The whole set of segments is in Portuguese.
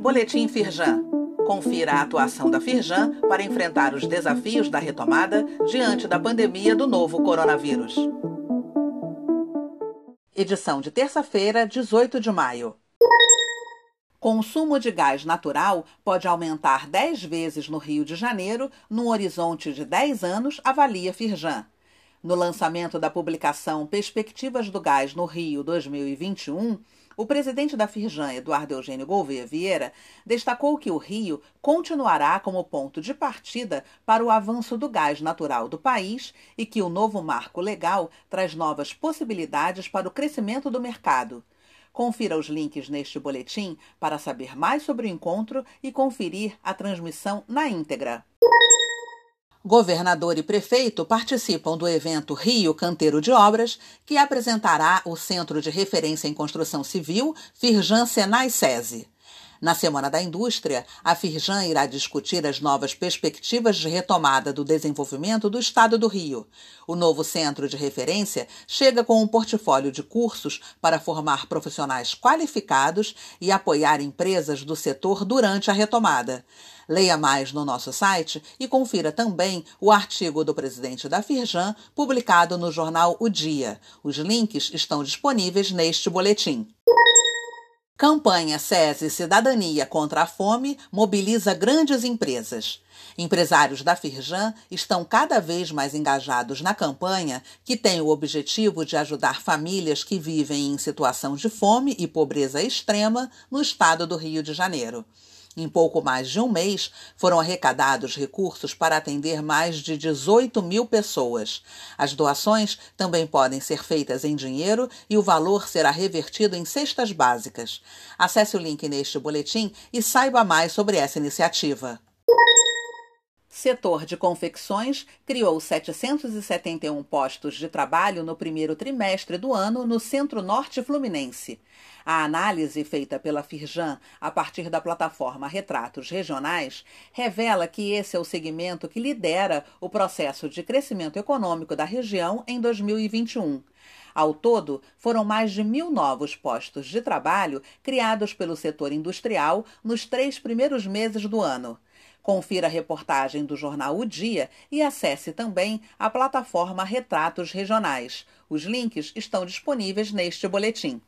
Boletim Firjan. Confira a atuação da Firjan para enfrentar os desafios da retomada diante da pandemia do novo coronavírus. Edição de terça-feira, 18 de maio. Consumo de gás natural pode aumentar 10 vezes no Rio de Janeiro, num horizonte de 10 anos, avalia Firjan. No lançamento da publicação Perspectivas do Gás no Rio 2021, o presidente da Firjan, Eduardo Eugênio Gouveia Vieira, destacou que o Rio continuará como ponto de partida para o avanço do gás natural do país e que o novo marco legal traz novas possibilidades para o crescimento do mercado. Confira os links neste boletim para saber mais sobre o encontro e conferir a transmissão na íntegra. Governador e prefeito participam do evento Rio Canteiro de Obras, que apresentará o Centro de Referência em Construção Civil Firjan Senai SESI. Na Semana da Indústria, a Firjan irá discutir as novas perspectivas de retomada do desenvolvimento do Estado do Rio. O novo centro de referência chega com um portfólio de cursos para formar profissionais qualificados e apoiar empresas do setor durante a retomada. Leia mais no nosso site e confira também o artigo do presidente da Firjan, publicado no jornal O Dia. Os links estão disponíveis neste boletim. Campanha SESI Cidadania contra a Fome mobiliza grandes empresas. Empresários da Firjan estão cada vez mais engajados na campanha, que tem o objetivo de ajudar famílias que vivem em situação de fome e pobreza extrema no estado do Rio de Janeiro. Em pouco mais de um mês, foram arrecadados recursos para atender mais de 18 mil pessoas. As doações também podem ser feitas em dinheiro e o valor será revertido em cestas básicas. Acesse o link neste boletim e saiba mais sobre essa iniciativa. Setor de confecções criou 771 postos de trabalho no primeiro trimestre do ano no Centro-Norte Fluminense. A análise feita pela Firjan a partir da plataforma Retratos Regionais revela que esse é o segmento que lidera o processo de crescimento econômico da região em 2021. Ao todo, foram mais de mil novos postos de trabalho criados pelo setor industrial nos três primeiros meses do ano. Confira a reportagem do jornal O Dia e acesse também a plataforma Retratos Regionais. Os links estão disponíveis neste boletim.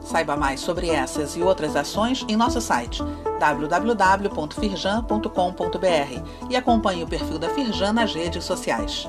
Saiba mais sobre essas e outras ações em nosso site www.firjan.com.br e acompanhe o perfil da Firjan nas redes sociais.